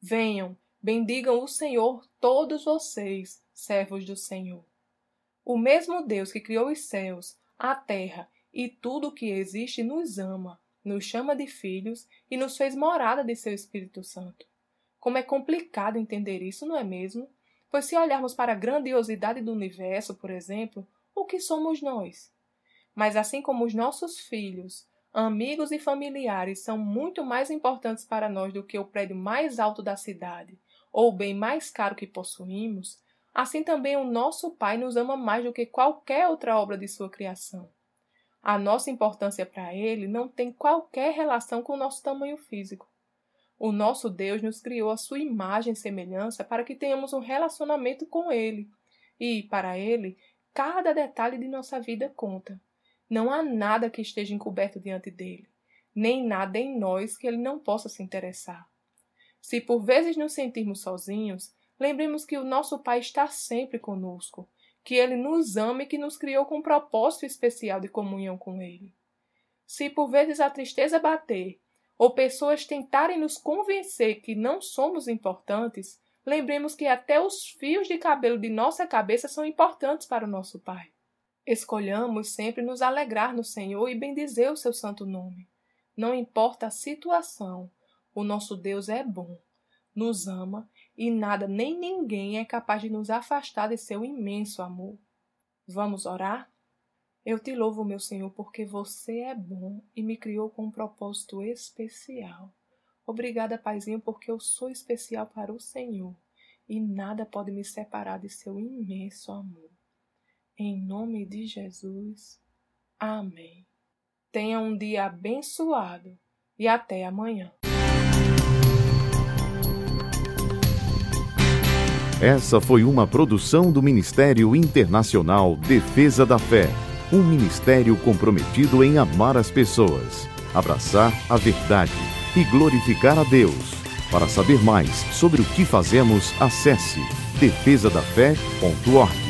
Venham, bendigam o Senhor todos vocês, servos do Senhor. O mesmo Deus que criou os céus, a terra e tudo o que existe nos ama, nos chama de filhos e nos fez morada de seu Espírito Santo. Como é complicado entender isso, não é mesmo? Pois se olharmos para a grandiosidade do universo, por exemplo, o que somos nós? Mas assim como os nossos filhos, amigos e familiares são muito mais importantes para nós do que o prédio mais alto da cidade ou o bem mais caro que possuímos, assim também o nosso Pai nos ama mais do que qualquer outra obra de sua criação. A nossa importância para Ele não tem qualquer relação com o nosso tamanho físico. O nosso Deus nos criou a sua imagem e semelhança para que tenhamos um relacionamento com Ele. E, para Ele, cada detalhe de nossa vida conta. Não há nada que esteja encoberto diante dele, nem nada em nós que ele não possa se interessar. Se por vezes nos sentirmos sozinhos, lembremos que o nosso Pai está sempre conosco, que ele nos ama e que nos criou com um propósito especial de comunhão com ele. Se por vezes a tristeza bater, ou pessoas tentarem nos convencer que não somos importantes, lembremos que até os fios de cabelo de nossa cabeça são importantes para o nosso Pai. Escolhamos sempre nos alegrar no Senhor e bendizer o seu santo nome. Não importa a situação, o nosso Deus é bom, nos ama e nada nem ninguém é capaz de nos afastar de seu imenso amor. Vamos orar? Eu te louvo, meu Senhor, porque você é bom e me criou com um propósito especial. Obrigada, Paizinho, porque eu sou especial para o Senhor e nada pode me separar de seu imenso amor. Em nome de Jesus. Amém. Tenha um dia abençoado e até amanhã. Essa foi uma produção do Ministério Internacional Defesa da Fé, um ministério comprometido em amar as pessoas, abraçar a verdade e glorificar a Deus. Para saber mais sobre o que fazemos, acesse defesadafé.org.